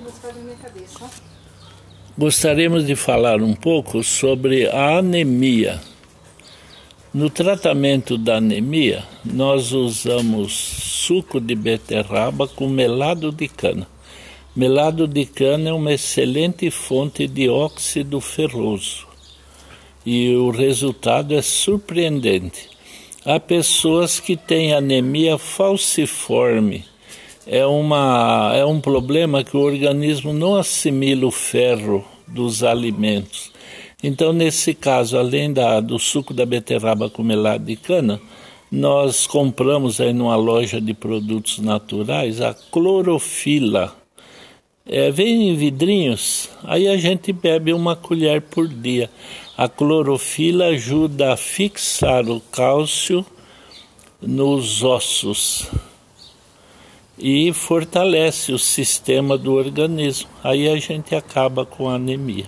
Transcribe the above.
na minha cabeça. Gostaríamos de falar um pouco sobre a anemia. No tratamento da anemia, nós usamos suco de beterraba com melado de cana. Melado de cana é uma excelente fonte de óxido ferroso e o resultado é surpreendente. Há pessoas que têm anemia falciforme. É, uma, é um problema que o organismo não assimila o ferro dos alimentos. Então, nesse caso, além da, do suco da beterraba com melado de cana, nós compramos aí numa loja de produtos naturais a clorofila. É, vem em vidrinhos, aí a gente bebe uma colher por dia. A clorofila ajuda a fixar o cálcio nos ossos e fortalece o sistema do organismo. Aí a gente acaba com a anemia.